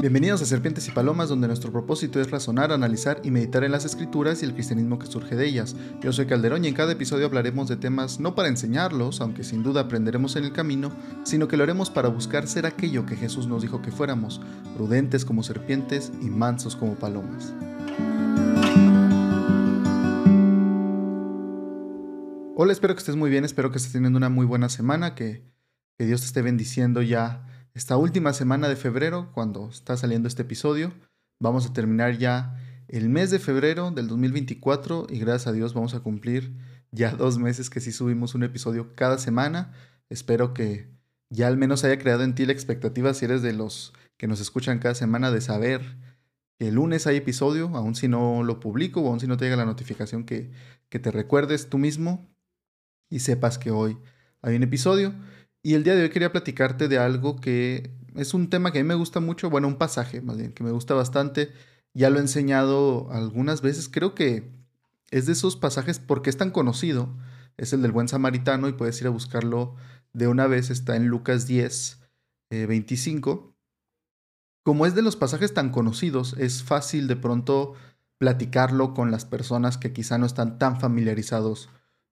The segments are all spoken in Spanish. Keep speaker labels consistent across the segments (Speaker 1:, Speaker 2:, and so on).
Speaker 1: Bienvenidos a Serpientes y Palomas, donde nuestro propósito es razonar, analizar y meditar en las escrituras y el cristianismo que surge de ellas. Yo soy Calderón y en cada episodio hablaremos de temas no para enseñarlos, aunque sin duda aprenderemos en el camino, sino que lo haremos para buscar ser aquello que Jesús nos dijo que fuéramos, prudentes como serpientes y mansos como palomas. Hola, espero que estés muy bien, espero que estés teniendo una muy buena semana, que, que Dios te esté bendiciendo ya esta última semana de febrero, cuando está saliendo este episodio. Vamos a terminar ya el mes de febrero del 2024 y gracias a Dios vamos a cumplir ya dos meses que sí subimos un episodio cada semana. Espero que ya al menos haya creado en ti la expectativa, si eres de los que nos escuchan cada semana, de saber que el lunes hay episodio, aun si no lo publico o aun si no te llega la notificación, que, que te recuerdes tú mismo y sepas que hoy hay un episodio. Y el día de hoy quería platicarte de algo que es un tema que a mí me gusta mucho, bueno, un pasaje más bien, que me gusta bastante. Ya lo he enseñado algunas veces, creo que es de esos pasajes porque es tan conocido, es el del buen samaritano y puedes ir a buscarlo de una vez, está en Lucas 10, 25. Eh, Como es de los pasajes tan conocidos, es fácil de pronto platicarlo con las personas que quizá no están tan familiarizados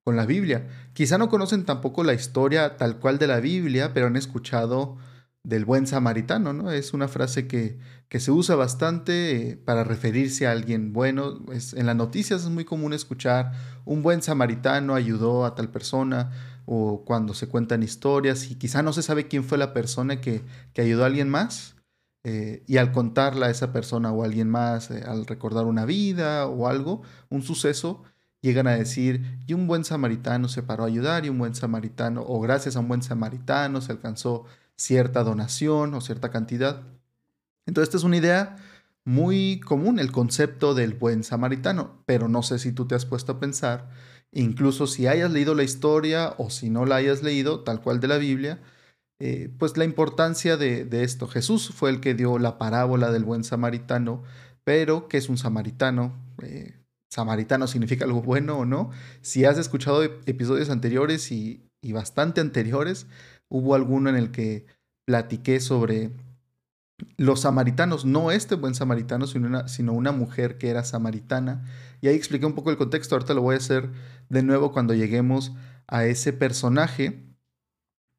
Speaker 1: con la Biblia. Quizá no conocen tampoco la historia tal cual de la Biblia, pero han escuchado del buen samaritano, ¿no? Es una frase que, que se usa bastante eh, para referirse a alguien bueno. Es, en las noticias es muy común escuchar un buen samaritano ayudó a tal persona o cuando se cuentan historias y quizá no se sabe quién fue la persona que, que ayudó a alguien más. Eh, y al contarla a esa persona o a alguien más, eh, al recordar una vida o algo, un suceso, llegan a decir, y un buen samaritano se paró a ayudar, y un buen samaritano, o gracias a un buen samaritano se alcanzó cierta donación o cierta cantidad. Entonces, esta es una idea muy común, el concepto del buen samaritano, pero no sé si tú te has puesto a pensar, incluso si hayas leído la historia o si no la hayas leído, tal cual de la Biblia, eh, pues la importancia de, esto. Jesús fue el que dio la parábola del buen samaritano, pero ¿qué es un samaritano? Eh, samaritano significa algo bueno o no. Si has escuchado episodios anteriores y, bastante anteriores, hubo alguno en el que platiqué sobre los samaritanos, no este buen samaritano, sino una, sino una mujer que era samaritana. Y ahí expliqué un poco el contexto, ahorita lo voy a hacer de nuevo cuando lleguemos a ese personaje.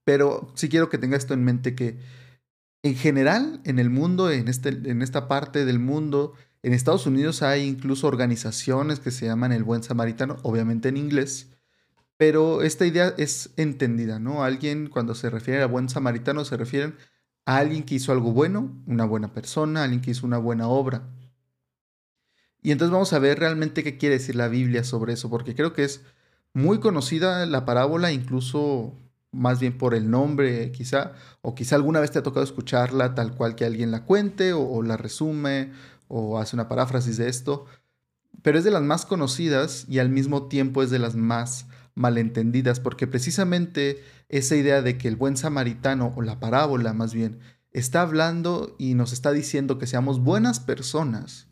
Speaker 1: Pero sí quiero que tenga esto en mente que en general en el mundo, en, este, en esta parte del mundo, en Estados Unidos hay incluso organizaciones que se llaman el buen samaritano, obviamente en inglés, pero esta idea es entendida, ¿no? Alguien cuando se refiere a buen samaritano se refieren a alguien que hizo algo bueno, una buena persona, alguien que hizo una buena obra. Y entonces vamos a ver realmente qué quiere decir la Biblia sobre eso, porque creo que es muy conocida la parábola, incluso más bien por el nombre quizá, o quizá alguna vez te ha tocado escucharla tal cual que alguien la cuente o, o la resume o hace una paráfrasis de esto, pero es de las más conocidas y al mismo tiempo es de las más malentendidas, porque precisamente esa idea de que el buen samaritano, o la parábola más bien, está hablando y nos está diciendo que seamos buenas personas,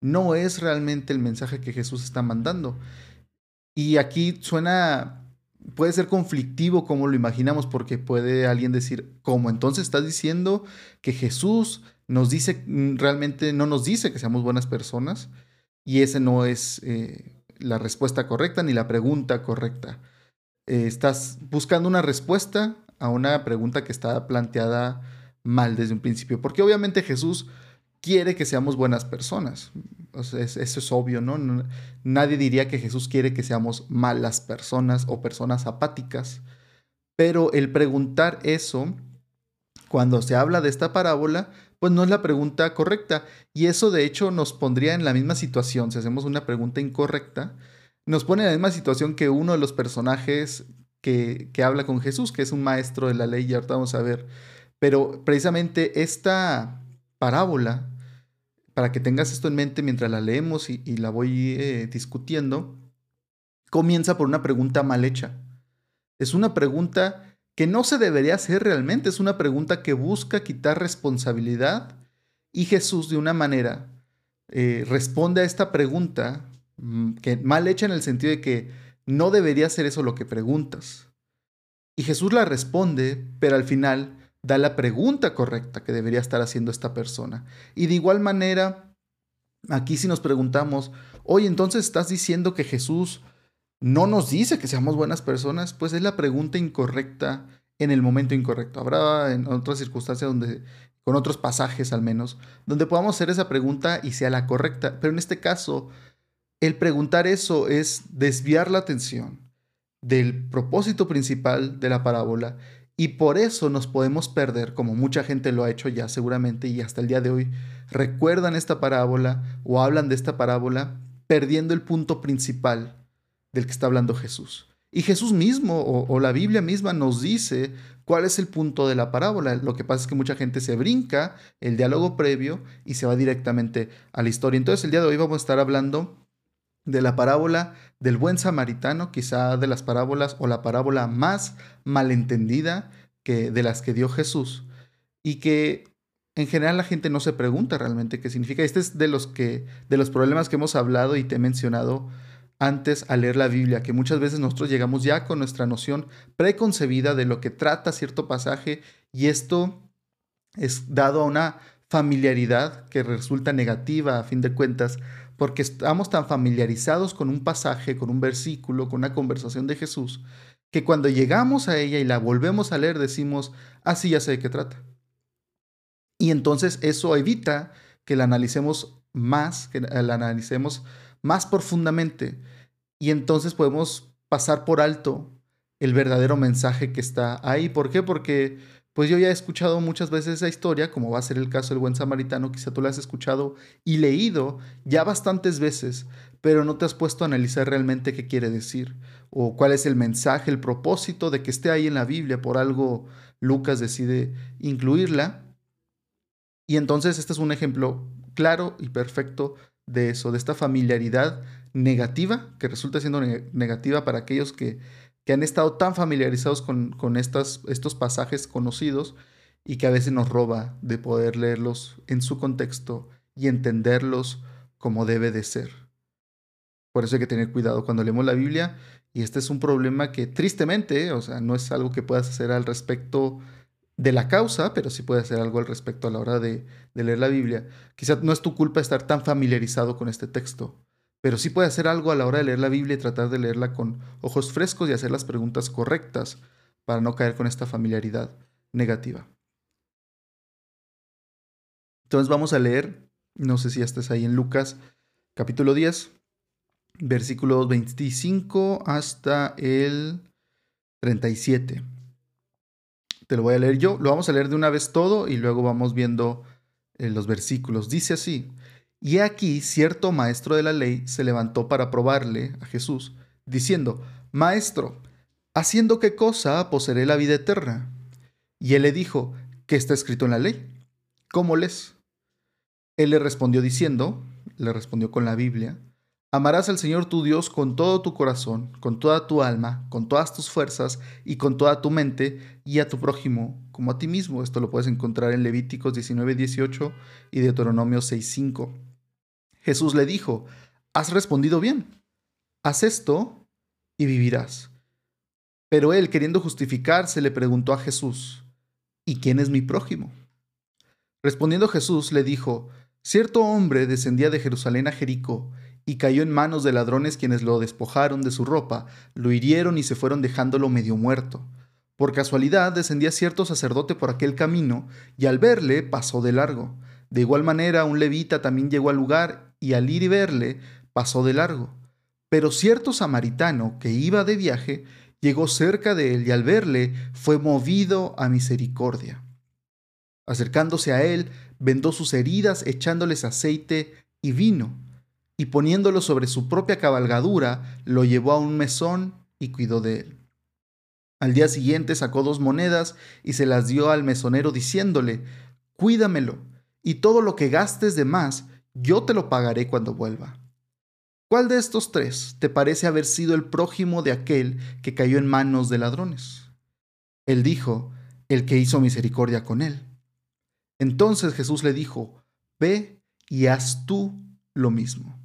Speaker 1: no es realmente el mensaje que Jesús está mandando. Y aquí suena, puede ser conflictivo como lo imaginamos, porque puede alguien decir, ¿cómo entonces estás diciendo que Jesús nos dice, mm, realmente no nos dice que seamos buenas personas y esa no es eh, la respuesta correcta ni la pregunta correcta. Eh, estás buscando una respuesta a una pregunta que está planteada mal desde un principio, porque obviamente Jesús quiere que seamos buenas personas. eso es obvio, ¿no? Nadie diría que Jesús quiere que seamos malas personas o personas apáticas, pero el preguntar eso, cuando se habla de esta parábola, pues no es la pregunta correcta. Y eso de hecho nos pondría en la misma situación, si hacemos una pregunta incorrecta, nos pone en la misma situación que uno de los personajes que, que habla con Jesús, que es un maestro de la ley, y ahorita vamos a ver. Pero precisamente esta parábola, para que tengas esto en mente mientras la leemos y, la voy eh, discutiendo, comienza por una pregunta mal hecha. Es una pregunta que no se debería hacer realmente. Es una pregunta que busca quitar responsabilidad y Jesús de una manera eh, responde a esta pregunta mm, que mal hecha en el sentido de que no debería ser eso lo que preguntas. Y Jesús la responde, pero al final da la pregunta correcta que debería estar haciendo esta persona. Y de igual manera, aquí si nos preguntamos, oye, entonces estás diciendo que Jesús no nos dice que seamos buenas personas, pues es la pregunta incorrecta en el momento incorrecto. Habrá en otras circunstancias donde, con otros pasajes al menos, donde podamos hacer esa pregunta y sea la correcta. Pero en este caso, el preguntar eso es desviar la atención del propósito principal de la parábola y por eso nos podemos perder, como mucha gente lo ha hecho ya seguramente y hasta el día de hoy, recuerdan esta parábola o hablan de esta parábola perdiendo el punto principal del que está hablando Jesús. Y Jesús mismo o, la Biblia misma nos dice cuál es el punto de la parábola. Lo que pasa es que mucha gente se brinca el diálogo previo y se va directamente a la historia. Entonces el día de hoy vamos a estar hablando de la parábola del buen samaritano, quizá de las parábolas o la parábola más malentendida que de las que dio Jesús y que en general la gente no se pregunta realmente qué significa. Este es de los que de los problemas que hemos hablado y te he mencionado antes al leer la Biblia, que muchas veces nosotros llegamos ya con nuestra noción preconcebida de lo que trata cierto pasaje y esto es dado a una familiaridad que resulta negativa a fin de cuentas porque estamos tan familiarizados con un pasaje, con un versículo, con una conversación de Jesús, que cuando llegamos a ella y la volvemos a leer decimos, así ya sé de qué trata. Y entonces eso evita que la analicemos más, que la analicemos más profundamente. Y entonces podemos pasar por alto el verdadero mensaje que está ahí. ¿Por qué? Porque pues yo ya he escuchado muchas veces esa historia, como va a ser el caso del buen samaritano, quizá tú la has escuchado y leído ya bastantes veces, pero no te has puesto a analizar realmente qué quiere decir o cuál es el mensaje, el propósito de que esté ahí en la Biblia. Por algo Lucas decide incluirla. Y entonces este es un ejemplo claro y perfecto de eso, de esta familiaridad negativa, que resulta siendo negativa para aquellos que que han estado tan familiarizados con, estos pasajes conocidos y que a veces nos roba de poder leerlos en su contexto y entenderlos como debe de ser. Por eso hay que tener cuidado cuando leemos la Biblia y este es un problema que tristemente, o sea, no es algo que puedas hacer al respecto de la causa, pero sí puedes hacer algo al respecto a la hora de, de leer la Biblia. Quizás no es tu culpa estar tan familiarizado con este texto, pero sí puede hacer algo a la hora de leer la Biblia y tratar de leerla con ojos frescos y hacer las preguntas correctas para no caer con esta familiaridad negativa. Entonces vamos a leer, no sé si ya estés ahí en Lucas capítulo 10, versículos 25 hasta el 37. Te lo voy a leer yo, lo vamos a leer de una vez todo y luego vamos viendo eh, los versículos. Dice así, y aquí cierto maestro de la ley se levantó para probarle a Jesús, diciendo, Maestro, ¿haciendo qué cosa poseeré la vida eterna? Y él le dijo, ¿qué está escrito en la ley? ¿Cómo lees? Él le respondió diciendo, le respondió con la Biblia, Amarás al Señor tu Dios con todo tu corazón, con toda tu alma, con todas tus fuerzas y con toda tu mente, y a tu prójimo como a ti mismo. Esto lo puedes encontrar en Levíticos 19, 18 y Deuteronomio 6, 5. Jesús le dijo, has respondido bien, haz esto y vivirás. Pero él, queriendo justificarse, le preguntó a Jesús, ¿y quién es mi prójimo? Respondiendo Jesús le dijo, cierto hombre descendía de Jerusalén a Jericó, y cayó en manos de ladrones quienes lo despojaron de su ropa, lo hirieron y se fueron dejándolo medio muerto. Por casualidad descendía cierto sacerdote por aquel camino, y al verle pasó de largo. De igual manera, un levita también llegó al lugar y al ir y verle, pasó de largo. Pero cierto samaritano que iba de viaje llegó cerca de él y al verle fue movido a misericordia. Acercándose a él, vendó sus heridas echándoles aceite y vino, y poniéndolo sobre su propia cabalgadura, lo llevó a un mesón y cuidó de él. Al día siguiente sacó dos monedas y se las dio al mesonero diciéndole, Cuídamelo y todo lo que gastes de más, yo te lo pagaré cuando vuelva. ¿Cuál de estos tres te parece haber sido el prójimo de aquel que cayó en manos de ladrones? Él dijo, el que hizo misericordia con él. Entonces Jesús le dijo, ve y haz tú lo mismo.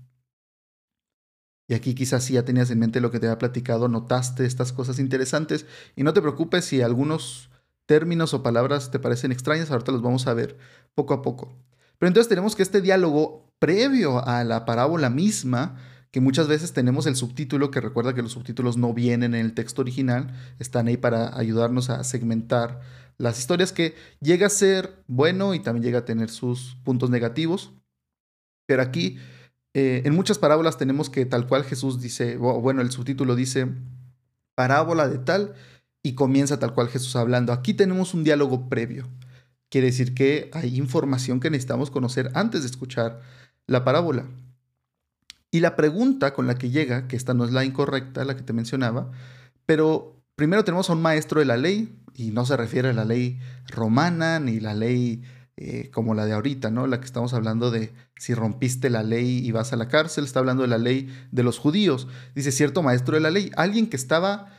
Speaker 1: Y aquí quizás si ya tenías en mente lo que te había platicado, notaste estas cosas interesantes y no te preocupes si algunos términos o palabras te parecen extrañas, ahorita los vamos a ver poco a poco. Pero entonces tenemos que este diálogo previo a la parábola misma, que muchas veces tenemos el subtítulo, que recuerda que los subtítulos no vienen en el texto original, están ahí para ayudarnos a segmentar las historias, que llega a ser bueno y también llega a tener sus puntos negativos. Pero aquí, eh, en muchas parábolas tenemos que tal cual Jesús dice, bueno, el subtítulo dice parábola de tal y comienza tal cual Jesús hablando. Aquí tenemos un diálogo previo. Quiere decir que hay información que necesitamos conocer antes de escuchar la parábola. Y la pregunta con la que llega, que esta no es la incorrecta, la que te mencionaba, pero primero tenemos a un maestro de la ley, y no se refiere a la ley romana ni la ley eh, como la de ahorita, ¿no? La que estamos hablando de si rompiste la ley y vas a la cárcel, está hablando de la ley de los judíos. Dice cierto maestro de la ley, alguien que estaba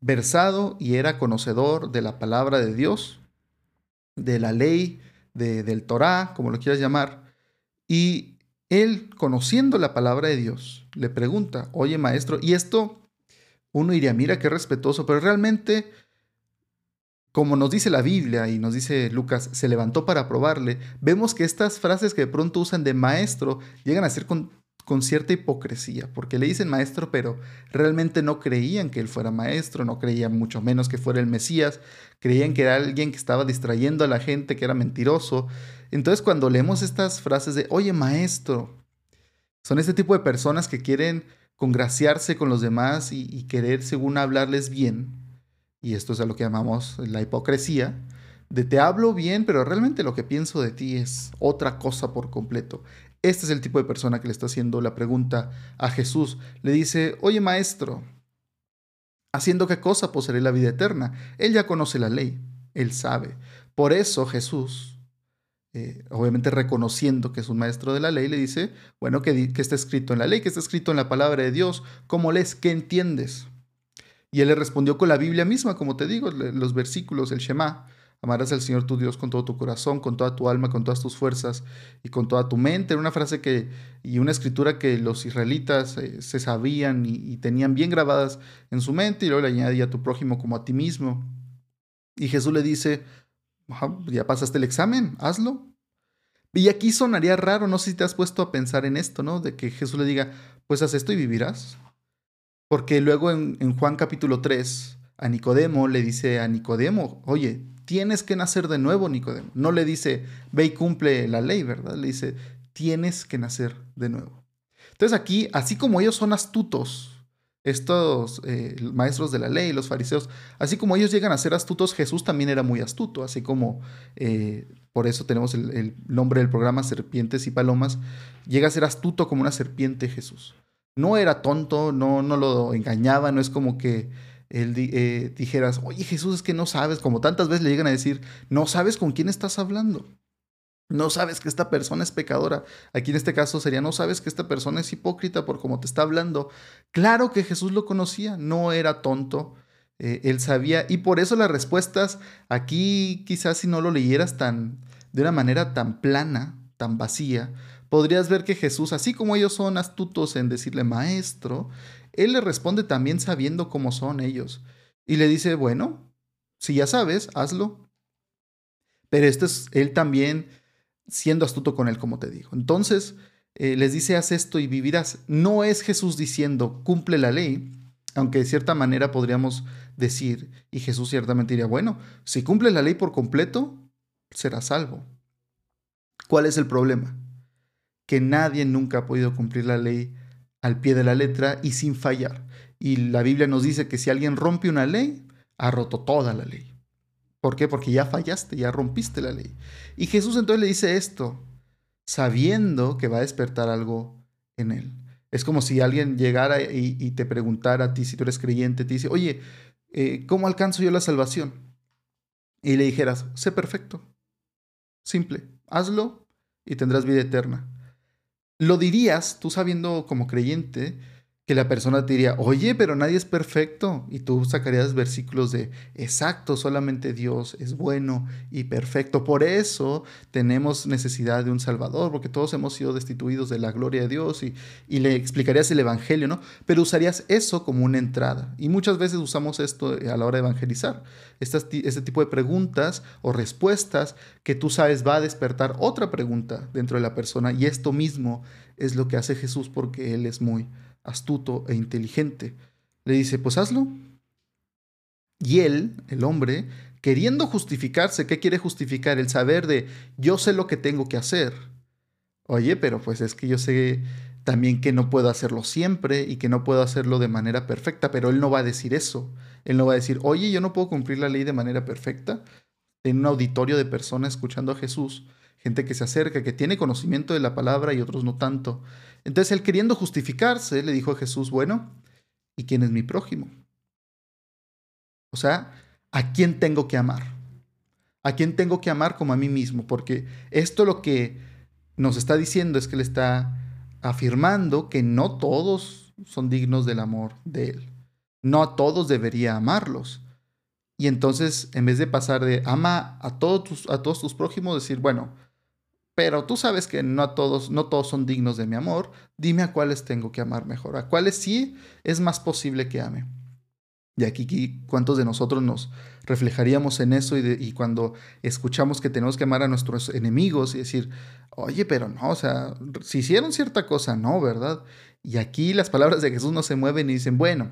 Speaker 1: versado y era conocedor de la palabra de Dios, de la ley, de, del Torah, como lo quieras llamar, y él, conociendo la palabra de Dios, le pregunta, oye maestro, y esto uno diría, mira qué respetuoso, pero realmente, como nos dice la Biblia y nos dice Lucas, se levantó para probarle, vemos que estas frases que de pronto usan de maestro llegan a ser con, con cierta hipocresía, porque le dicen maestro, pero realmente no creían que él fuera maestro, no creían mucho menos que fuera el Mesías, creían que era alguien que estaba distrayendo a la gente, que era mentiroso. Entonces cuando leemos estas frases de, oye maestro, son este tipo de personas que quieren congraciarse con los demás y, querer, según hablarles bien, y esto es a lo que llamamos la hipocresía, de te hablo bien, pero realmente lo que pienso de ti es otra cosa por completo. Este es el tipo de persona que le está haciendo la pregunta a Jesús. Le dice, oye maestro, ¿haciendo qué cosa poseeré la vida eterna? Él ya conoce la ley, él sabe. Por eso Jesús eh, obviamente reconociendo que es un maestro de la ley, le dice, bueno, que, está escrito en la ley, que está escrito en la palabra de Dios, ¿cómo lees? ¿Qué entiendes? Y él le respondió con la Biblia misma, como te digo, los versículos, el Shema, amarás al Señor tu Dios con todo tu corazón, con toda tu alma, con todas tus fuerzas y con toda tu mente. Una frase que, y una escritura que los israelitas eh, se sabían y, tenían bien grabadas en su mente, y luego le añadía a tu prójimo como a ti mismo. Y Jesús le dice, ya pasaste el examen, hazlo. Y aquí sonaría raro, no sé si te has puesto a pensar en esto, ¿no? De que Jesús le diga, pues haz esto y vivirás. Porque luego en, en Juan capítulo 3, a Nicodemo le dice a Nicodemo, oye, tienes que nacer de nuevo, Nicodemo. No le dice, ve y cumple la ley, ¿verdad? Le dice, tienes que nacer de nuevo. Entonces aquí, así como ellos son astutos, estos eh, maestros de la ley, los fariseos, así como ellos llegan a ser astutos, Jesús también era muy astuto, así como eh, por eso tenemos el, nombre del programa Serpientes y Palomas, llega a ser astuto como una serpiente Jesús. No era tonto, no, no lo engañaba, no es como que él eh, dijeras, oye Jesús, es que no sabes, como tantas veces le llegan a decir, no sabes con quién estás hablando. No sabes que esta persona es pecadora. Aquí en este caso sería, no sabes que esta persona es hipócrita por cómo te está hablando. Claro que Jesús lo conocía, no era tonto. Eh, él sabía, y por eso las respuestas aquí quizás si no lo leyeras tan, de una manera tan plana, tan vacía, podrías ver que Jesús, así como ellos son astutos en decirle maestro, él le responde también sabiendo cómo son ellos. Y le dice, bueno, si ya sabes, hazlo. Pero este es, él también siendo astuto con él, como te digo. Entonces, eh, les dice, haz esto y vivirás. No es Jesús diciendo, cumple la ley, aunque de cierta manera podríamos decir, y Jesús ciertamente diría, bueno, si cumple la ley por completo, será salvo. ¿Cuál es el problema? Que nadie nunca ha podido cumplir la ley al pie de la letra y sin fallar. Y la Biblia nos dice que si alguien rompe una ley, ha roto toda la ley. ¿Por qué? Porque ya fallaste, ya rompiste la ley. Y Jesús entonces le dice esto, sabiendo que va a despertar algo en él. Es como si alguien llegara y, te preguntara a ti, si tú eres creyente, te dice, oye, eh, ¿cómo alcanzo yo la salvación? Y le dijeras, sé perfecto, simple, hazlo y tendrás vida eterna. Lo dirías tú sabiendo como creyente que la persona te diría, oye, pero nadie es perfecto. Y tú sacarías versículos de, exacto, solamente Dios es bueno y perfecto. Por eso tenemos necesidad de un Salvador, porque todos hemos sido destituidos de la gloria de Dios y, y le explicarías el Evangelio, ¿no? Pero usarías eso como una entrada. Y muchas veces usamos esto a la hora de evangelizar. Estas, este tipo de preguntas o respuestas que tú sabes va a despertar otra pregunta dentro de la persona. Y esto mismo es lo que hace Jesús porque Él es muy astuto e inteligente. Le dice, pues hazlo. Y él, el hombre, queriendo justificarse, ¿qué quiere justificar? El saber de, yo sé lo que tengo que hacer. Oye, pero pues es que yo sé también que no puedo hacerlo siempre y que no puedo hacerlo de manera perfecta, pero él no va a decir eso. Él no va a decir, oye, yo no puedo cumplir la ley de manera perfecta. En un auditorio de personas escuchando a Jesús, gente que se acerca, que tiene conocimiento de la palabra y otros no tanto. Entonces él queriendo justificarse, le dijo a Jesús, bueno, ¿y quién es mi prójimo? O sea, ¿a quién tengo que amar? ¿A quién tengo que amar como a mí mismo? Porque esto lo que nos está diciendo es que le está afirmando que no todos son dignos del amor de él. No a todos debería amarlos. Y entonces, en vez de pasar de ama a todos tus, a todos tus prójimos, decir, bueno, pero tú sabes que no a todos, no todos son dignos de mi amor. Dime a cuáles tengo que amar mejor, a cuáles sí es más posible que ame. Y aquí, ¿cuántos de nosotros nos reflejaríamos en eso y, y, cuando escuchamos que tenemos que amar a nuestros enemigos y decir, oye, pero no, o sea, si hicieron cierta cosa, no, ¿verdad? Y aquí las palabras de Jesús no se mueven y dicen, bueno,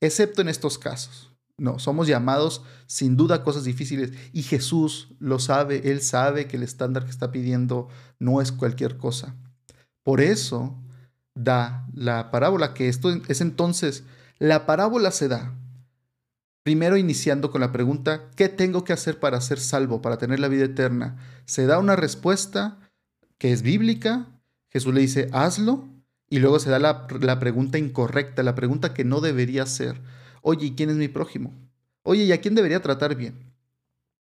Speaker 1: excepto en estos casos. No, somos llamados sin duda a cosas difíciles y Jesús lo sabe, Él sabe que el estándar que está pidiendo no es cualquier cosa. Por eso da la parábola, que esto es entonces, la parábola se da primero iniciando con la pregunta, ¿qué tengo que hacer para ser salvo, para tener la vida eterna? Se da una respuesta que es bíblica, Jesús le dice, hazlo, y luego se da la, la pregunta incorrecta, la pregunta que no debería ser Oye, ¿y quién es mi prójimo? Oye, ¿y a quién debería tratar bien?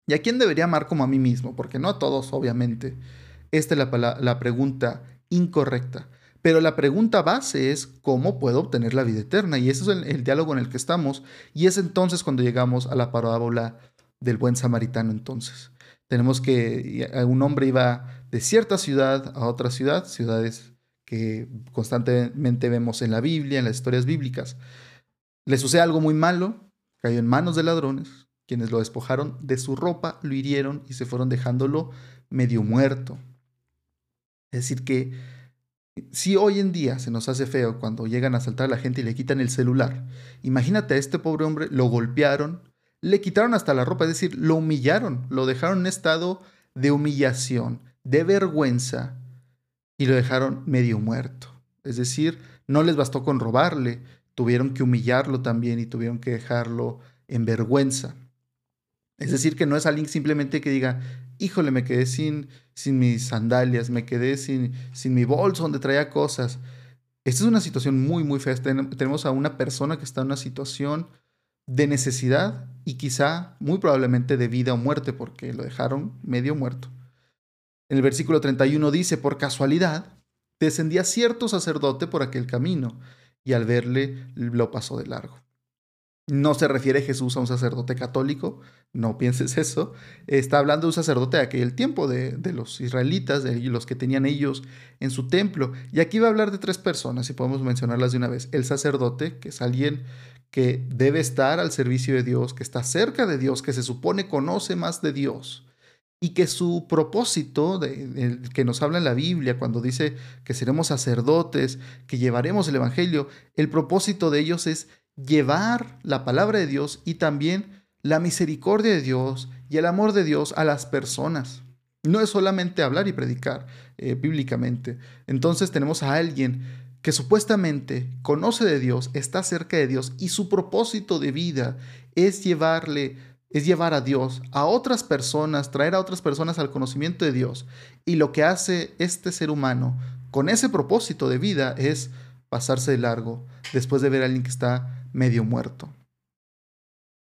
Speaker 1: ¿Y a quién debería amar como a mí mismo? Porque no a todos, obviamente. Esta es la, pregunta incorrecta. Pero la pregunta base es cómo puedo obtener la vida eterna. Y ese es el, el, diálogo en el que estamos. Y es entonces cuando llegamos a la parábola del buen samaritano entonces. Tenemos que un hombre iba de cierta ciudad a otra ciudad, ciudades que constantemente vemos en la Biblia, en las historias bíblicas. Le sucede algo muy malo, cayó en manos de ladrones, quienes lo despojaron de su ropa, lo hirieron y se fueron dejándolo medio muerto. Es decir, que si hoy en día se nos hace feo cuando llegan a asaltar a la gente y le quitan el celular, imagínate a este pobre hombre, lo golpearon, le quitaron hasta la ropa, es decir, lo humillaron, lo dejaron en estado de humillación, de vergüenza y lo dejaron medio muerto. Es decir, no les bastó con robarle, tuvieron que humillarlo también y tuvieron que dejarlo en vergüenza. Es decir, que no es alguien simplemente que diga, híjole, me quedé sin, sin mis sandalias, me quedé sin, sin mi bolso donde traía cosas. Esta es una situación muy, muy fea. Tenemos a una persona que está en una situación de necesidad y quizá, muy probablemente, de vida o muerte, porque lo dejaron medio muerto. En el versículo 31 dice, por casualidad, descendía cierto sacerdote por aquel camino y al verle lo pasó de largo. No se refiere Jesús a un sacerdote católico, no pienses eso. Está hablando de un sacerdote de aquel tiempo, de, de, los israelitas, de los que tenían ellos en su templo. Y aquí va a hablar de tres personas, y podemos mencionarlas de una vez. El sacerdote, que es alguien que debe estar al servicio de Dios, que está cerca de Dios, que se supone conoce más de Dios y que su propósito, que nos habla en la Biblia cuando dice que seremos sacerdotes, que llevaremos el Evangelio, el propósito de ellos es llevar la palabra de Dios y también la misericordia de Dios y el amor de Dios a las personas. No es solamente hablar y predicar eh, bíblicamente. Entonces tenemos a alguien que supuestamente conoce de Dios, está cerca de Dios y su propósito de vida es llevarle es llevar a Dios a otras personas, traer a otras personas al conocimiento de Dios. Y lo que hace este ser humano con ese propósito de vida es pasarse de largo después de ver a alguien que está medio muerto.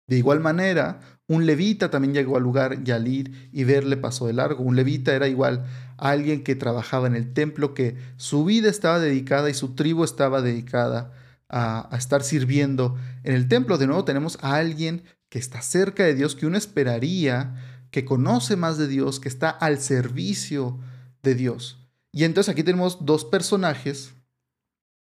Speaker 1: De igual manera, un levita también llegó al lugar y al ir y verle pasó de largo. Un levita era igual a alguien que trabajaba en el templo, que su vida estaba dedicada y su tribu estaba dedicada a, estar sirviendo en el templo. De nuevo tenemos a alguien que está cerca de Dios, que uno esperaría, que conoce más de Dios, que está al servicio de Dios. Y entonces aquí tenemos dos personajes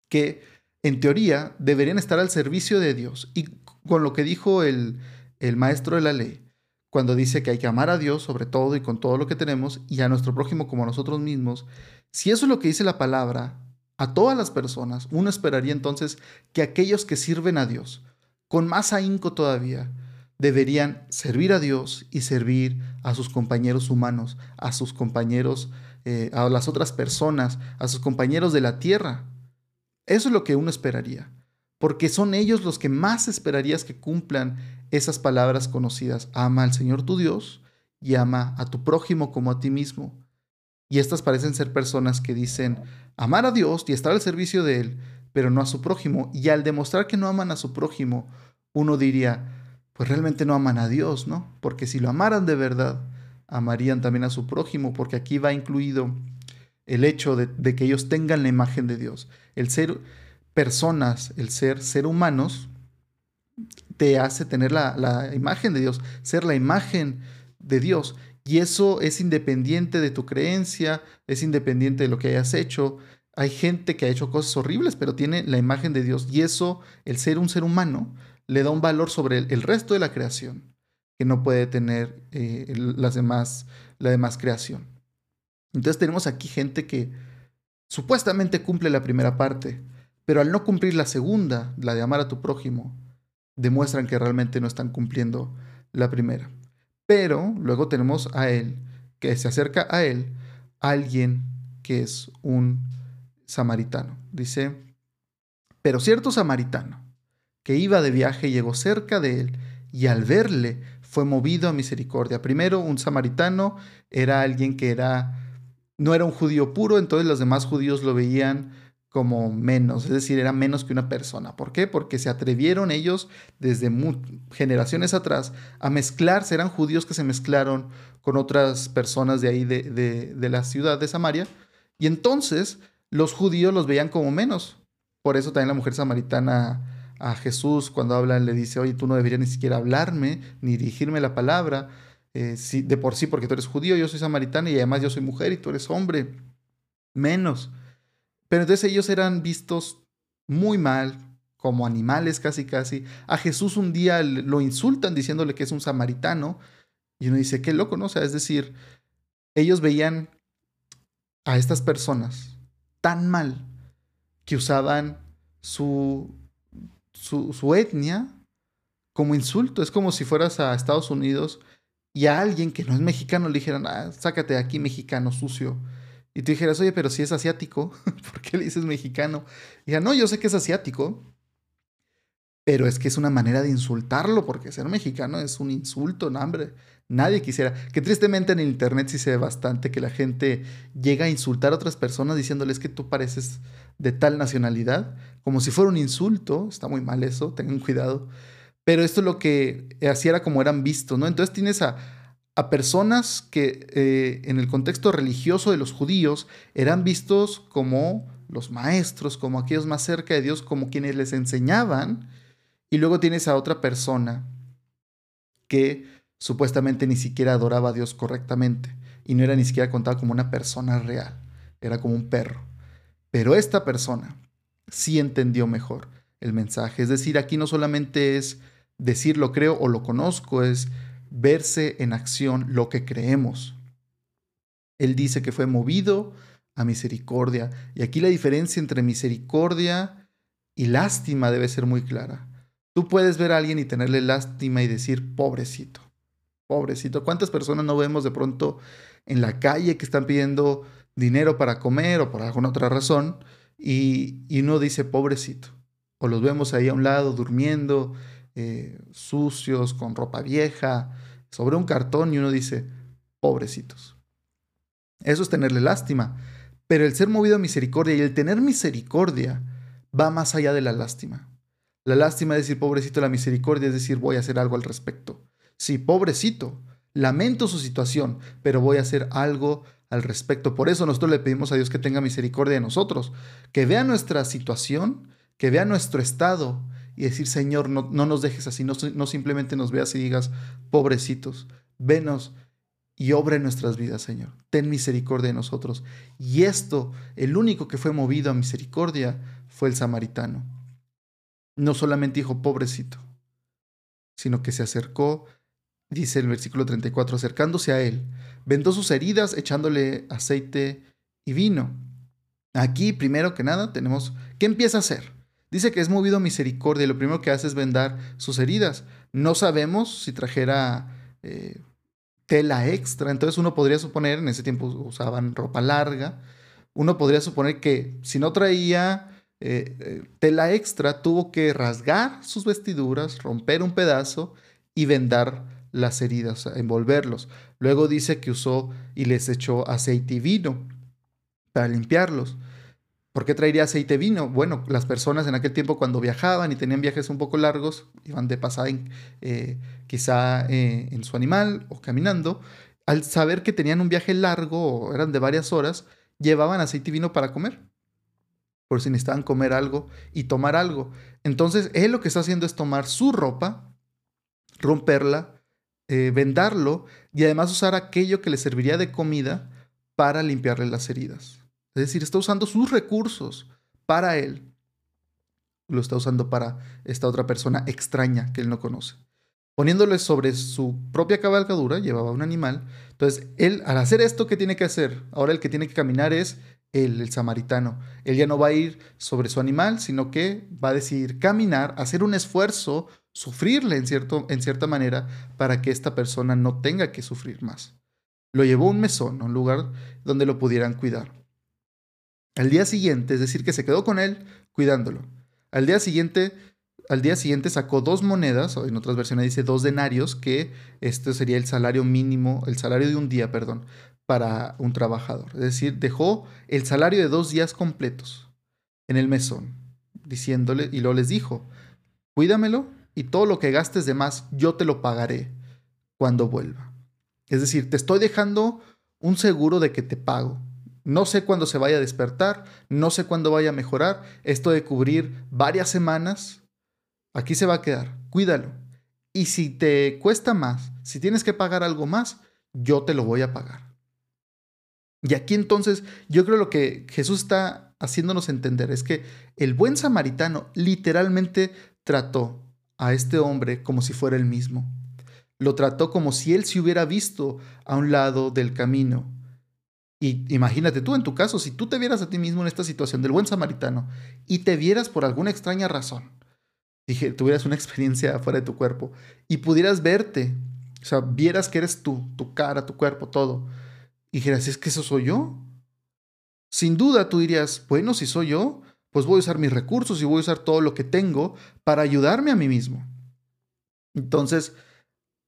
Speaker 1: que en teoría deberían estar al servicio de Dios. Y con lo que dijo el, el maestro de la ley, cuando dice que hay que amar a Dios sobre todo y con todo lo que tenemos y a nuestro prójimo como a nosotros mismos, si eso es lo que dice la palabra, a todas las personas, uno esperaría entonces que aquellos que sirven a Dios, con más ahínco todavía, deberían servir a Dios y servir a sus compañeros humanos, a sus compañeros, eh, a las otras personas, a sus compañeros de la tierra. Eso es lo que uno esperaría, porque son ellos los que más esperarías que cumplan esas palabras conocidas. Ama al Señor tu Dios y ama a tu prójimo como a ti mismo. Y estas parecen ser personas que dicen, amar a Dios y estar al servicio de Él, pero no a su prójimo. Y al demostrar que no aman a su prójimo, uno diría, pues realmente no aman a Dios, ¿no? Porque si lo amaran de verdad, amarían también a su prójimo, porque aquí va incluido el hecho de, que ellos tengan la imagen de Dios. El ser personas, el ser ser humanos, te hace tener la, la imagen de Dios, ser la imagen de Dios. Y eso es independiente de tu creencia, es independiente de lo que hayas hecho. Hay gente que ha hecho cosas horribles, pero tiene la imagen de Dios. Y eso, el ser un ser humano, le da un valor sobre el, resto de la creación que no puede tener eh, las demás, la demás creación. Entonces tenemos aquí gente que supuestamente cumple la primera parte, pero al no cumplir la segunda, la de amar a tu prójimo, demuestran que realmente no están cumpliendo la primera. Pero luego tenemos a él, que se acerca a él, alguien que es un samaritano. Dice, pero cierto samaritano, que iba de viaje llegó cerca de él y al verle fue movido a misericordia. Primero, un samaritano era alguien que era, no era un judío puro, entonces los demás judíos lo veían como menos, es decir, era menos que una persona. ¿Por qué? Porque se atrevieron ellos desde generaciones atrás a mezclarse, eran judíos que se mezclaron con otras personas de ahí de, de, la ciudad de Samaria, y entonces los judíos los veían como menos. Por eso también la mujer samaritana a Jesús cuando habla le dice, oye, tú no deberías ni siquiera hablarme, ni dirigirme la palabra, eh, de por sí porque tú eres judío, yo soy samaritana y además yo soy mujer y tú eres hombre, menos. Pero entonces ellos eran vistos muy mal, como animales casi casi. A Jesús un día lo insultan diciéndole que es un samaritano. Y uno dice, qué loco, ¿no? O sea, es decir, ellos veían a estas personas tan mal que usaban su, su, etnia como insulto. Es como si fueras a Estados Unidos y a alguien que no es mexicano le dijeran, ah, sácate de aquí, mexicano sucio y tú dijeras, oye, pero si es asiático, ¿por qué le dices mexicano? Y ya, no, yo sé que es asiático, pero es que es una manera de insultarlo, porque ser mexicano es un insulto, no, hombre. Nadie quisiera. Que tristemente en el internet sí se ve bastante que la gente llega a insultar a otras personas diciéndoles que tú pareces de tal nacionalidad, como si fuera un insulto. Está muy mal eso, tengan cuidado. Pero esto es lo que así era como eran vistos, ¿no? Entonces tienes a, a personas que eh, en el contexto religioso de los judíos eran vistos como los maestros, como aquellos más cerca de Dios, como quienes les enseñaban, y luego tienes a otra persona que supuestamente ni siquiera adoraba a Dios correctamente y no era ni siquiera contada como una persona real, era como un perro. Pero esta persona sí entendió mejor el mensaje, es decir, aquí no solamente es decir lo creo o lo conozco, es verse en acción lo que creemos. Él dice que fue movido a misericordia. Y aquí la diferencia entre misericordia y lástima debe ser muy clara. Tú puedes ver a alguien y tenerle lástima y decir, pobrecito, pobrecito. ¿Cuántas personas no vemos de pronto en la calle que están pidiendo dinero para comer o por alguna otra razón y, y uno dice, pobrecito? O los vemos ahí a un lado durmiendo eh, sucios, con ropa vieja, sobre un cartón y uno dice, pobrecitos. Eso es tenerle lástima. Pero el ser movido a misericordia y el tener misericordia va más allá de la lástima. La lástima es decir, pobrecito, la misericordia es decir, voy a hacer algo al respecto. Sí, pobrecito, lamento su situación, pero voy a hacer algo al respecto. Por eso nosotros le pedimos a Dios que tenga misericordia de nosotros, que vea nuestra situación que vea nuestro estado y decir, Señor, no, no nos dejes así, no, no simplemente nos veas y digas, pobrecitos, venos y obra en nuestras vidas, Señor. Ten misericordia de nosotros. Y esto, el único que fue movido a misericordia fue el samaritano. No solamente dijo, pobrecito, sino que se acercó, dice el versículo 34, acercándose a él, vendó sus heridas echándole aceite y vino. Aquí, primero que nada, tenemos, ¿qué empieza a hacer? Dice que es movido misericordia y lo primero que hace es vendar sus heridas. No sabemos si trajera eh, tela extra, entonces uno podría suponer, en ese tiempo usaban ropa larga, uno podría suponer que si no traía eh, eh, tela extra, tuvo que rasgar sus vestiduras, romper un pedazo y vendar las heridas, envolverlos. Luego dice que usó y les echó aceite y vino para limpiarlos. ¿Por qué traería aceite y vino? Bueno, las personas en aquel tiempo cuando viajaban y tenían viajes un poco largos, iban de pasada eh, quizá eh, en su animal o caminando, al saber que tenían un viaje largo o eran de varias horas, llevaban aceite y vino para comer. Por si necesitaban comer algo y tomar algo. Entonces, él lo que está haciendo es tomar su ropa, romperla, eh, vendarlo y además usar aquello que le serviría de comida para limpiarle las heridas. Es decir, está usando sus recursos para él. Lo está usando para esta otra persona extraña que él no conoce. Poniéndole sobre su propia cabalgadura, llevaba un animal. Entonces, él, al hacer esto, ¿qué tiene que hacer? Ahora el que tiene que caminar es él, el samaritano. Él ya no va a ir sobre su animal, sino que va a decidir caminar, hacer un esfuerzo, sufrirle en, cierto, en cierta manera, para que esta persona no tenga que sufrir más. Lo llevó a un mesón, a un lugar donde lo pudieran cuidar. Al día siguiente, es decir, que se quedó con él cuidándolo. Al día siguiente, al día siguiente sacó dos monedas, o en otras versiones dice dos denarios, que este sería el salario mínimo, el salario de un día, perdón, para un trabajador. Es decir, dejó el salario de dos días completos en el mesón, diciéndole, y lo les dijo, cuídamelo y todo lo que gastes de más, yo te lo pagaré cuando vuelva. Es decir, te estoy dejando un seguro de que te pago. No sé cuándo se vaya a despertar, no sé cuándo vaya a mejorar. Esto de cubrir varias semanas, aquí se va a quedar. Cuídalo. Y si te cuesta más, si tienes que pagar algo más, yo te lo voy a pagar. Y aquí entonces yo creo lo que Jesús está haciéndonos entender es que el buen samaritano literalmente trató a este hombre como si fuera el mismo. Lo trató como si él se hubiera visto a un lado del camino y imagínate tú en tu caso, si tú te vieras a ti mismo en esta situación del buen samaritano y te vieras por alguna extraña razón, dije, tuvieras una experiencia fuera de tu cuerpo y pudieras verte, o sea, vieras que eres tú, tu cara, tu cuerpo, todo, y dijeras, ¿es que eso soy yo? Sin duda tú dirías, bueno, si soy yo, pues voy a usar mis recursos y voy a usar todo lo que tengo para ayudarme a mí mismo. Entonces,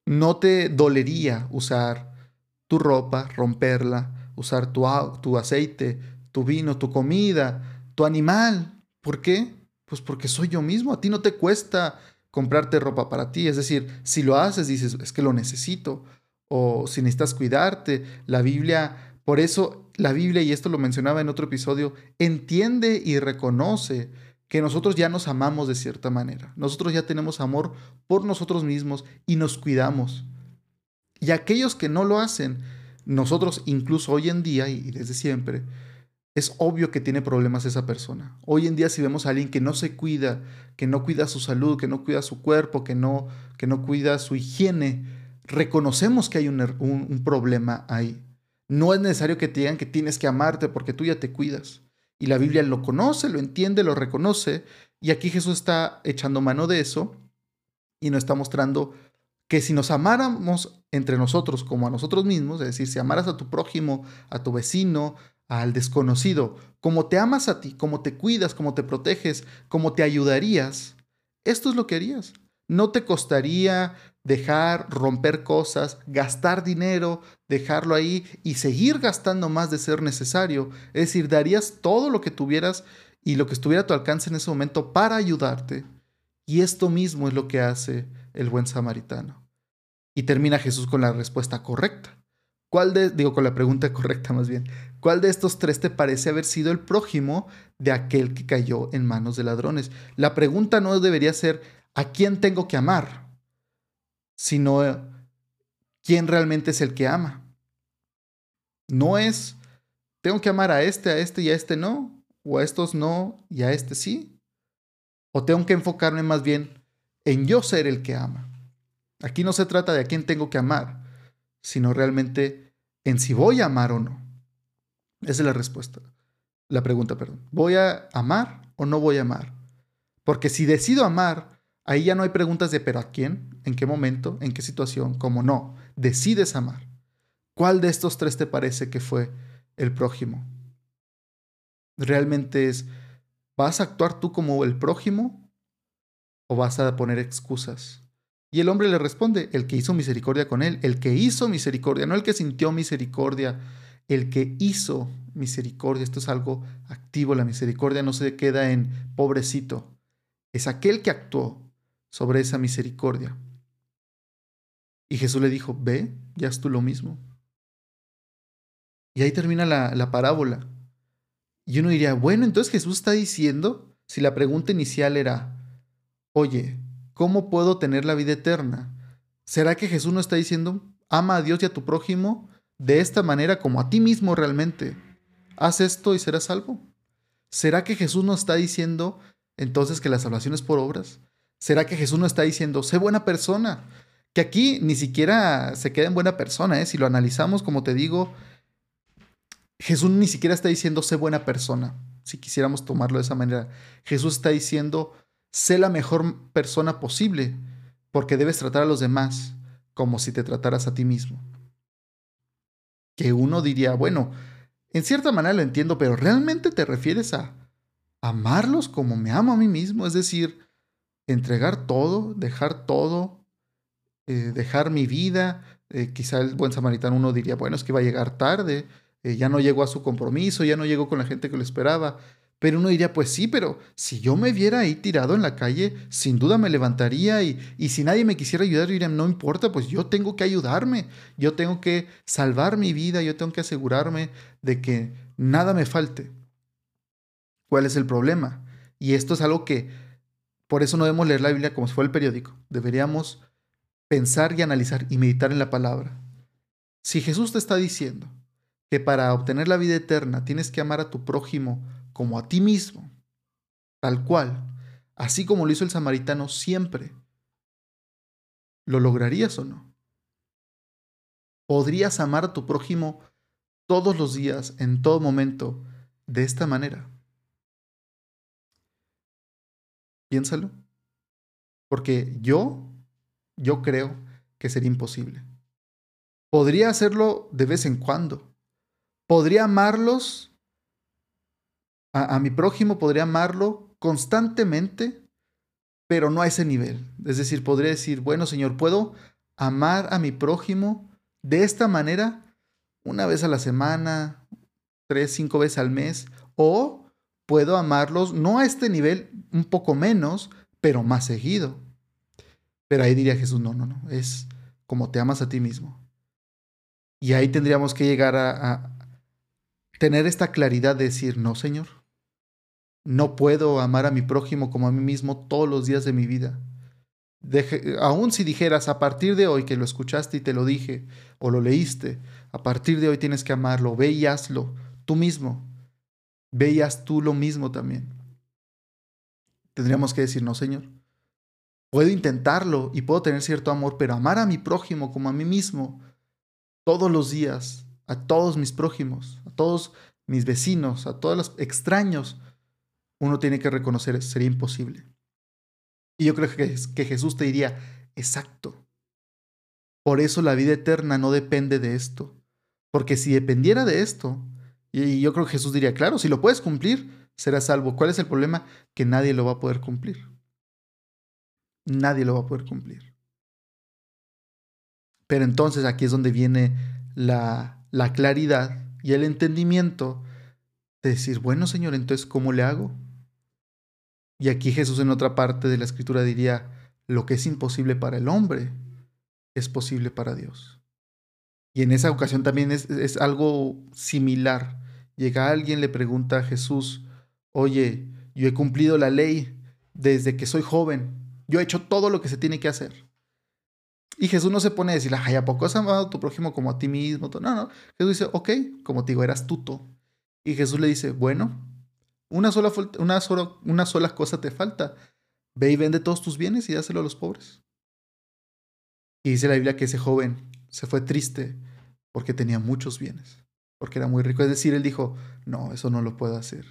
Speaker 1: no te dolería usar tu ropa, romperla, usar tu, tu aceite, tu vino, tu comida, tu animal. ¿Por qué? Pues porque soy yo mismo. A ti no te cuesta comprarte ropa para ti. Es decir, si lo haces, dices, es que lo necesito. O si necesitas cuidarte. La Biblia, por eso la Biblia, y esto lo mencionaba en otro episodio, entiende y reconoce que nosotros ya nos amamos de cierta manera. Nosotros ya tenemos amor por nosotros mismos y nos cuidamos. Y aquellos que no lo hacen, nosotros incluso hoy en día y desde siempre, es obvio que tiene problemas esa persona. Hoy en día si vemos a alguien que no se cuida, que no cuida su salud, que no cuida su cuerpo, que no, que no cuida su higiene, reconocemos que hay un, er, un problema ahí. No es necesario que te digan que tienes que amarte porque tú ya te cuidas. Y la Biblia lo conoce, lo entiende, lo reconoce. Y aquí Jesús está echando mano de eso y nos está mostrando que si nos amáramos entre nosotros como a nosotros mismos, es decir, si amaras a tu prójimo, a tu vecino, al desconocido, como te amas a ti, como te cuidas, como te proteges, como te ayudarías, esto es lo que harías. No te costaría dejar romper cosas, gastar dinero, dejarlo ahí y seguir gastando más de ser necesario. Es decir, darías todo lo que tuvieras y lo que estuviera a tu alcance en ese momento para ayudarte. Y esto mismo es lo que hace el buen samaritano. Y termina Jesús con la respuesta correcta. ¿Cuál de, digo con la pregunta correcta más bien, cuál de estos tres te parece haber sido el prójimo de aquel que cayó en manos de ladrones? La pregunta no debería ser ¿a quién tengo que amar? Sino ¿quién realmente es el que ama? No es tengo que amar a este, a este y a este no, o a estos no y a este sí. O tengo que enfocarme más bien en yo ser el que ama. Aquí no se trata de a quién tengo que amar, sino realmente en si voy a amar o no. Esa es la respuesta. La pregunta, perdón. ¿Voy a amar o no voy a amar? Porque si decido amar, ahí ya no hay preguntas de pero a quién, en qué momento, en qué situación, cómo no. Decides amar. ¿Cuál de estos tres te parece que fue el prójimo? ¿Realmente es, vas a actuar tú como el prójimo o vas a poner excusas? Y el hombre le responde, el que hizo misericordia con él, el que hizo misericordia, no el que sintió misericordia, el que hizo misericordia. Esto es algo activo, la misericordia no se queda en pobrecito, es aquel que actuó sobre esa misericordia. Y Jesús le dijo, ve, ya es tú lo mismo. Y ahí termina la, la parábola. Y uno diría, bueno, entonces Jesús está diciendo, si la pregunta inicial era, oye, ¿cómo puedo tener la vida eterna? ¿Será que Jesús no está diciendo, ama a Dios y a tu prójimo de esta manera como a ti mismo realmente? Haz esto y serás salvo. ¿Será que Jesús no está diciendo entonces que la salvación es por obras? ¿Será que Jesús no está diciendo, sé buena persona? Que aquí ni siquiera se queda en buena persona, ¿eh? si lo analizamos, como te digo, Jesús ni siquiera está diciendo, sé buena persona, si quisiéramos tomarlo de esa manera. Jesús está diciendo, sé la mejor persona posible, porque debes tratar a los demás como si te trataras a ti mismo. Que uno diría, bueno, en cierta manera lo entiendo, pero ¿realmente te refieres a amarlos como me amo a mí mismo? Es decir, entregar todo, dejar todo, eh, dejar mi vida. Eh, quizá el buen samaritano uno diría, bueno, es que va a llegar tarde, eh, ya no llegó a su compromiso, ya no llegó con la gente que lo esperaba. Pero uno diría, pues sí, pero si yo me viera ahí tirado en la calle, sin duda me levantaría y, y si nadie me quisiera ayudar, diría, no importa, pues yo tengo que ayudarme, yo tengo que salvar mi vida, yo tengo que asegurarme de que nada me falte. ¿Cuál es el problema? Y esto es algo que, por eso no debemos leer la Biblia como si fuera el periódico, deberíamos pensar y analizar y meditar en la palabra. Si Jesús te está diciendo que para obtener la vida eterna tienes que amar a tu prójimo, como a ti mismo, tal cual, así como lo hizo el samaritano siempre, ¿lo lograrías o no? ¿Podrías amar a tu prójimo todos los días, en todo momento, de esta manera? Piénsalo. Porque yo, yo creo que sería imposible. Podría hacerlo de vez en cuando. Podría amarlos a, mi prójimo podría amarlo constantemente, pero no a ese nivel. Es decir, podría decir, bueno, Señor, puedo amar a mi prójimo de esta manera una vez a la semana, tres, cinco veces al mes, o puedo amarlos no a este nivel, un poco menos, pero más seguido. Pero ahí diría Jesús, no, no, no, es como te amas a ti mismo. Y ahí tendríamos que llegar a, tener esta claridad de decir, no, Señor, no puedo amar a mi prójimo como a mí mismo todos los días de mi vida. aún si dijeras a partir de hoy que lo escuchaste y te lo dije, o lo leíste, a partir de hoy tienes que amarlo, ve y hazlo tú mismo. Ve y haz tú lo mismo también. Tendríamos que decir, no, Señor. Puedo intentarlo y puedo tener cierto amor, pero amar a mi prójimo como a mí mismo todos los días, a todos mis prójimos, a todos mis vecinos, a todos los extraños, uno tiene que reconocer sería imposible. Y yo creo que, que Jesús te diría, exacto. Por eso la vida eterna no depende de esto. Porque si dependiera de esto, y yo creo que Jesús diría, claro, si lo puedes cumplir, serás salvo. ¿Cuál es el problema? Que nadie lo va a poder cumplir. Nadie lo va a poder cumplir. Pero entonces aquí es donde viene la, la claridad y el entendimiento de decir, bueno Señor, entonces, ¿cómo le hago? Y aquí Jesús en otra parte de la escritura diría, lo que es imposible para el hombre es posible para Dios. Y en esa ocasión también es, es algo similar. Llega alguien, le pregunta a Jesús, oye, yo he cumplido la ley desde que soy joven, yo he hecho todo lo que se tiene que hacer. Y Jesús no se pone a decir, ay, ¿a poco has amado a tu prójimo como a ti mismo? No, no. Jesús dice, ok, como te digo, eras tuto. Y Jesús le dice, bueno, una sola, una, sola, una sola cosa te falta. Ve y vende todos tus bienes y dáselo a los pobres. Y dice la Biblia que ese joven se fue triste porque tenía muchos bienes, porque era muy rico. Es decir, él dijo, no, eso no lo puedo hacer.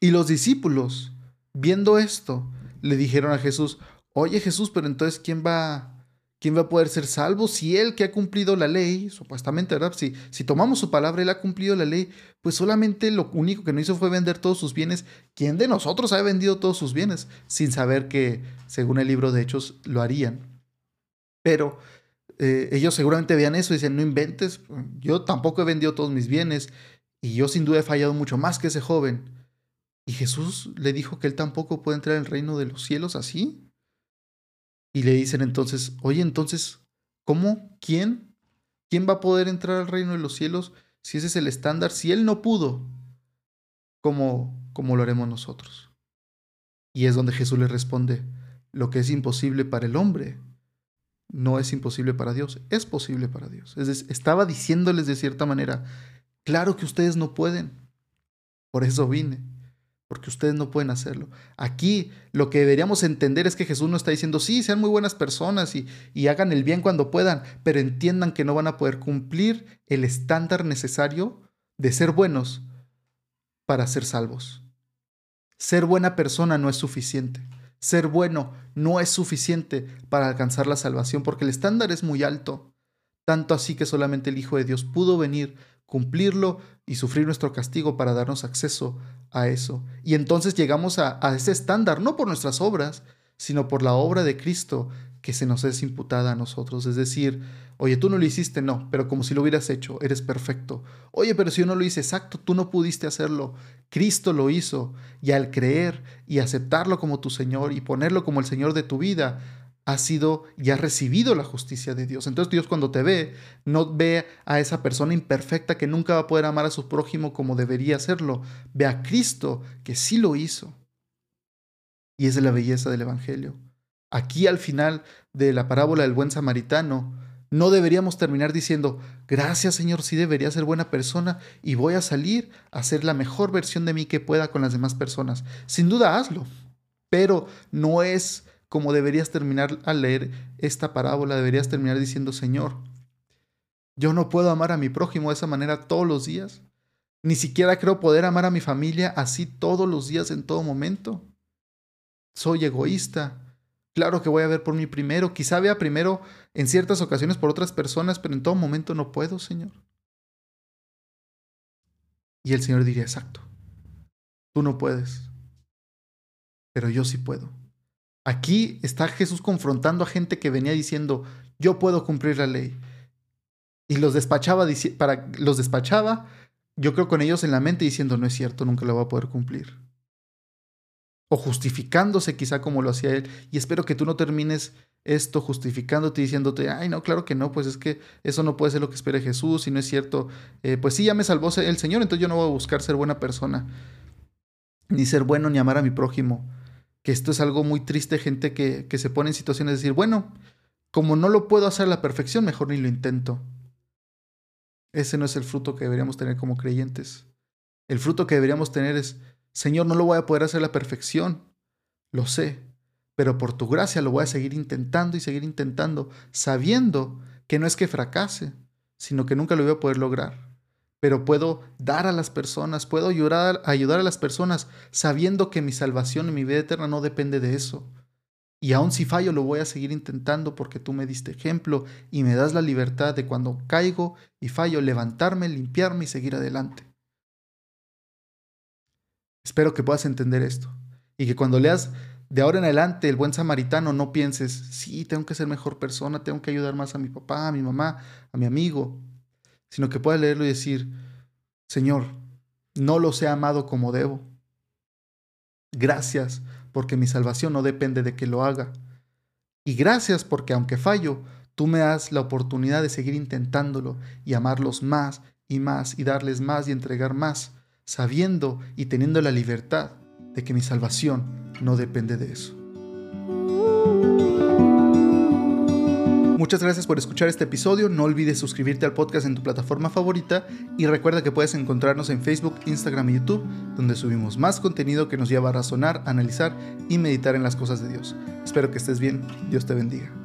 Speaker 1: Y los discípulos, viendo esto, le dijeron a Jesús, oye Jesús, pero entonces ¿quién va, quién va a poder ser salvo si él que ha cumplido la ley, supuestamente, ¿verdad? Si, si tomamos su palabra, él ha cumplido la ley, pues solamente lo único que no hizo fue vender todos sus bienes. ¿Quién de nosotros ha vendido todos sus bienes? Sin saber que, según el libro de Hechos, lo harían. Pero eh, ellos seguramente veían eso y dicen, no inventes, yo tampoco he vendido todos mis bienes y yo sin duda he fallado mucho más que ese joven. Y Jesús le dijo que él tampoco puede entrar en el reino de los cielos así. Y le dicen entonces, oye, entonces, ¿cómo? ¿Quién? ¿Quién va a poder entrar al reino de los cielos si ese es el estándar? Si él no pudo, ¿cómo, cómo lo haremos nosotros? Y es donde Jesús le responde, lo que es imposible para el hombre no es imposible para Dios, es posible para Dios. Es estaba diciéndoles de cierta manera, claro que ustedes no pueden, por eso vine porque ustedes no pueden hacerlo. Aquí lo que deberíamos entender es que Jesús no está diciendo, sí, sean muy buenas personas y hagan el bien cuando puedan, pero entiendan que no van a poder cumplir el estándar necesario de ser buenos para ser salvos. Ser buena persona no es suficiente. Ser bueno no es suficiente para alcanzar la salvación porque el estándar es muy alto. Tanto así que solamente el Hijo de Dios pudo venir cumplirlo y sufrir nuestro castigo para darnos acceso a eso. Y entonces llegamos a, ese estándar, no por nuestras obras, sino por la obra de Cristo que se nos es imputada a nosotros. Es decir, oye, tú no lo hiciste, no, pero como si lo hubieras hecho, eres perfecto. Oye, pero si yo no lo hice exacto, tú no pudiste hacerlo. Cristo lo hizo. Y al creer y aceptarlo como tu Señor y ponerlo como el Señor de tu vida, ha sido y ha recibido la justicia de Dios. Entonces Dios cuando te ve, no ve a esa persona imperfecta que nunca va a poder amar a su prójimo como debería hacerlo. Ve a Cristo que sí lo hizo. Y es la belleza del Evangelio. Aquí al final de la parábola del buen samaritano, no deberíamos terminar diciendo, gracias Señor, sí debería ser buena persona y voy a salir a ser la mejor versión de mí que pueda con las demás personas. Sin duda hazlo, pero no es como deberías terminar al leer esta parábola, deberías terminar diciendo, Señor, yo no puedo amar a mi prójimo de esa manera todos los días. Ni siquiera creo poder amar a mi familia así todos los días, en todo momento. Soy egoísta. Claro que voy a ver por mí primero. Quizá vea primero en ciertas ocasiones por otras personas, pero en todo momento no puedo, Señor. Y el Señor diría, exacto. Tú no puedes. Pero yo sí puedo. Aquí está Jesús confrontando a gente que venía diciendo, yo puedo cumplir la ley. Y los despachaba, para, los despachaba, yo creo con ellos en la mente diciendo, no es cierto, nunca lo voy a poder cumplir. O justificándose quizá como lo hacía él. Y espero que tú no termines esto justificándote diciéndote, ay, no, claro que no, pues es que eso no puede ser lo que espera Jesús y no es cierto. Eh, pues sí, ya me salvó el Señor, entonces yo no voy a buscar ser buena persona, ni ser bueno, ni amar a mi prójimo que esto es algo muy triste, gente que, que se pone en situaciones de decir, bueno, como no lo puedo hacer a la perfección, mejor ni lo intento. Ese no es el fruto que deberíamos tener como creyentes. El fruto que deberíamos tener es, Señor, no lo voy a poder hacer a la perfección, lo sé, pero por tu gracia lo voy a seguir intentando y seguir intentando, sabiendo que no es que fracase, sino que nunca lo voy a poder lograr pero puedo dar a las personas, puedo ayudar, ayudar a las personas sabiendo que mi salvación y mi vida eterna no depende de eso. Y aun si fallo, lo voy a seguir intentando porque tú me diste ejemplo y me das la libertad de cuando caigo y fallo, levantarme, limpiarme y seguir adelante. Espero que puedas entender esto y que cuando leas de ahora en adelante el buen samaritano no pienses, sí, tengo que ser mejor persona, tengo que ayudar más a mi papá, a mi mamá, a mi amigo, sino que pueda leerlo y decir, Señor, no los he amado como debo. Gracias porque mi salvación no depende de que lo haga. Y gracias porque aunque fallo, Tú me das la oportunidad de seguir intentándolo y amarlos más y más y darles más y entregar más, sabiendo y teniendo la libertad de que mi salvación no depende de eso. Muchas gracias por escuchar este episodio. No olvides suscribirte al podcast en tu plataforma favorita y recuerda que puedes encontrarnos en Facebook, Instagram y YouTube, donde subimos más contenido que nos lleva a razonar, analizar y meditar en las cosas de Dios. Espero que estés bien. Dios te bendiga.